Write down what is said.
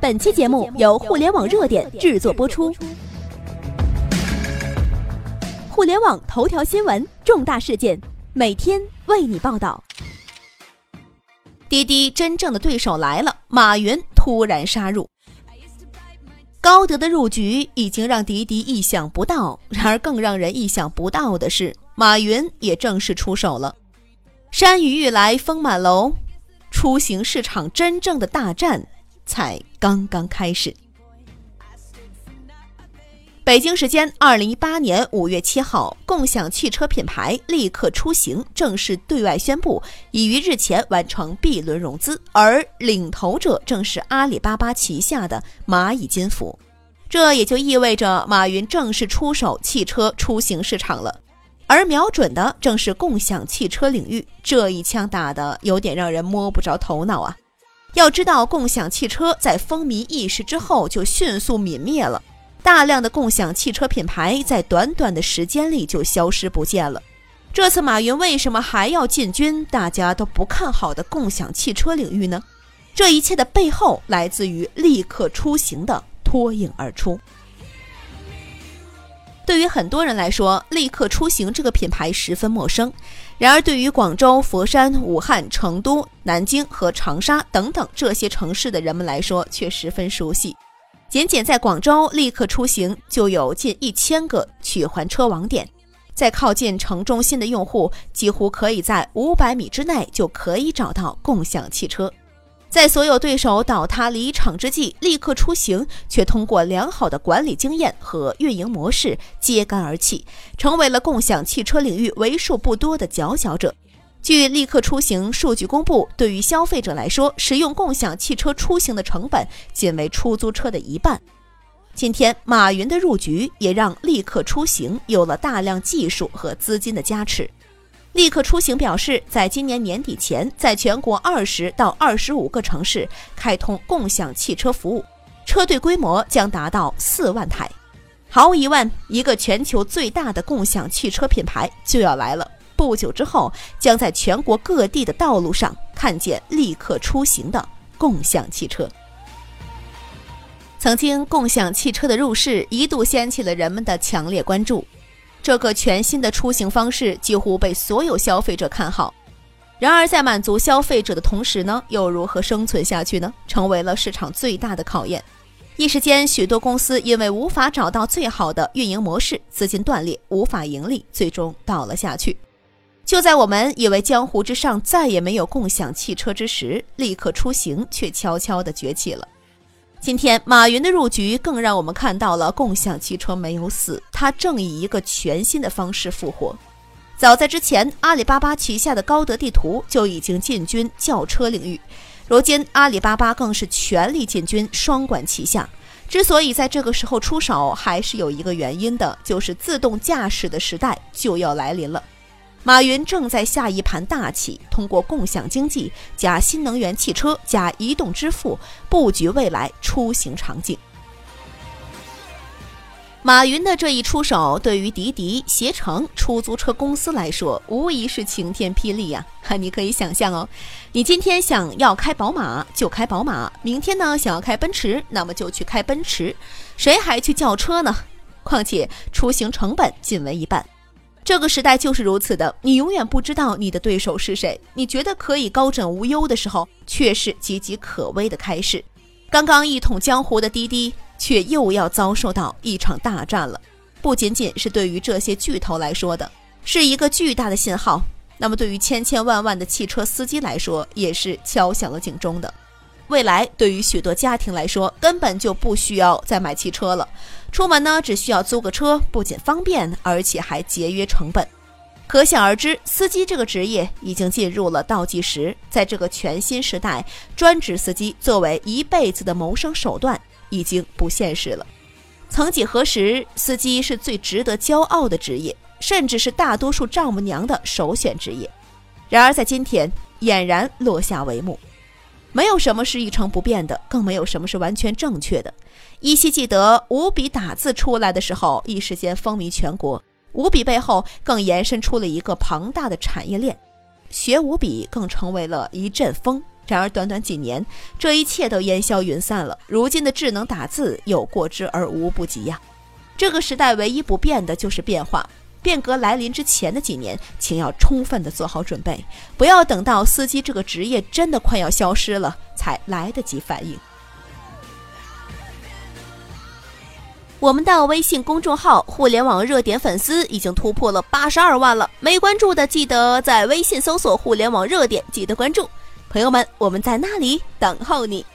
本期节目由互联网热点制作播出。互联网头条新闻，重大事件，每天为你报道。滴滴真正的对手来了，马云突然杀入。高德的入局已经让滴滴意想不到，然而更让人意想不到的是，马云也正式出手了。山雨欲来风满楼，出行市场真正的大战。才刚刚开始。北京时间二零一八年五月七号，共享汽车品牌立刻出行正式对外宣布，已于日前完成 B 轮融资，而领头者正是阿里巴巴旗下的蚂蚁金服。这也就意味着马云正式出手汽车出行市场了，而瞄准的正是共享汽车领域。这一枪打的有点让人摸不着头脑啊！要知道，共享汽车在风靡一时之后就迅速泯灭了，大量的共享汽车品牌在短短的时间里就消失不见了。这次马云为什么还要进军大家都不看好的共享汽车领域呢？这一切的背后来自于立刻出行的脱颖而出。对于很多人来说，立刻出行这个品牌十分陌生。然而，对于广州、佛山、武汉、成都、南京和长沙等等这些城市的人们来说，却十分熟悉。仅仅在广州，立刻出行就有近一千个取还车网点，在靠近城中心的用户，几乎可以在五百米之内就可以找到共享汽车。在所有对手倒塌离场之际，立刻出行却通过良好的管理经验和运营模式揭竿而起，成为了共享汽车领域为数不多的佼佼者。据立刻出行数据公布，对于消费者来说，使用共享汽车出行的成本仅为出租车的一半。今天，马云的入局也让立刻出行有了大量技术和资金的加持。立刻出行表示，在今年年底前，在全国二十到二十五个城市开通共享汽车服务，车队规模将达到四万台。毫无疑问，一个全球最大的共享汽车品牌就要来了。不久之后，将在全国各地的道路上看见立刻出行的共享汽车。曾经，共享汽车的入市一度掀起了人们的强烈关注。这个全新的出行方式几乎被所有消费者看好，然而在满足消费者的同时呢，又如何生存下去呢？成为了市场最大的考验。一时间，许多公司因为无法找到最好的运营模式，资金断裂，无法盈利，最终倒了下去。就在我们以为江湖之上再也没有共享汽车之时，立刻出行却悄悄地崛起了。今天，马云的入局更让我们看到了共享汽车没有死，它正以一个全新的方式复活。早在之前，阿里巴巴旗下的高德地图就已经进军轿车领域，如今阿里巴巴更是全力进军双管齐下。之所以在这个时候出手，还是有一个原因的，就是自动驾驶的时代就要来临了。马云正在下一盘大棋，通过共享经济加新能源汽车加移动支付，布局未来出行场景。马云的这一出手，对于滴滴、携程出租车公司来说，无疑是晴天霹雳呀！哈，你可以想象哦，你今天想要开宝马就开宝马，明天呢想要开奔驰，那么就去开奔驰，谁还去叫车呢？况且出行成本仅为一半。这个时代就是如此的，你永远不知道你的对手是谁。你觉得可以高枕无忧的时候，却是岌岌可危的开始。刚刚一统江湖的滴滴，却又要遭受到一场大战了。不仅仅是对于这些巨头来说的，是一个巨大的信号。那么对于千千万万的汽车司机来说，也是敲响了警钟的。未来对于许多家庭来说，根本就不需要再买汽车了。出门呢，只需要租个车，不仅方便，而且还节约成本。可想而知，司机这个职业已经进入了倒计时。在这个全新时代，专职司机作为一辈子的谋生手段，已经不现实了。曾几何时，司机是最值得骄傲的职业，甚至是大多数丈母娘的首选职业。然而，在今天，俨然落下帷幕。没有什么是一成不变的，更没有什么是完全正确的。依稀记得五笔打字出来的时候，一时间风靡全国。五笔背后更延伸出了一个庞大的产业链，学五笔更成为了一阵风，然而短短几年，这一切都烟消云散了。如今的智能打字有过之而无不及呀。这个时代唯一不变的就是变化。变革来临之前的几年，请要充分的做好准备，不要等到司机这个职业真的快要消失了才来得及反应。我们的微信公众号“互联网热点”粉丝已经突破了八十二万了，没关注的记得在微信搜索“互联网热点”，记得关注。朋友们，我们在那里等候你。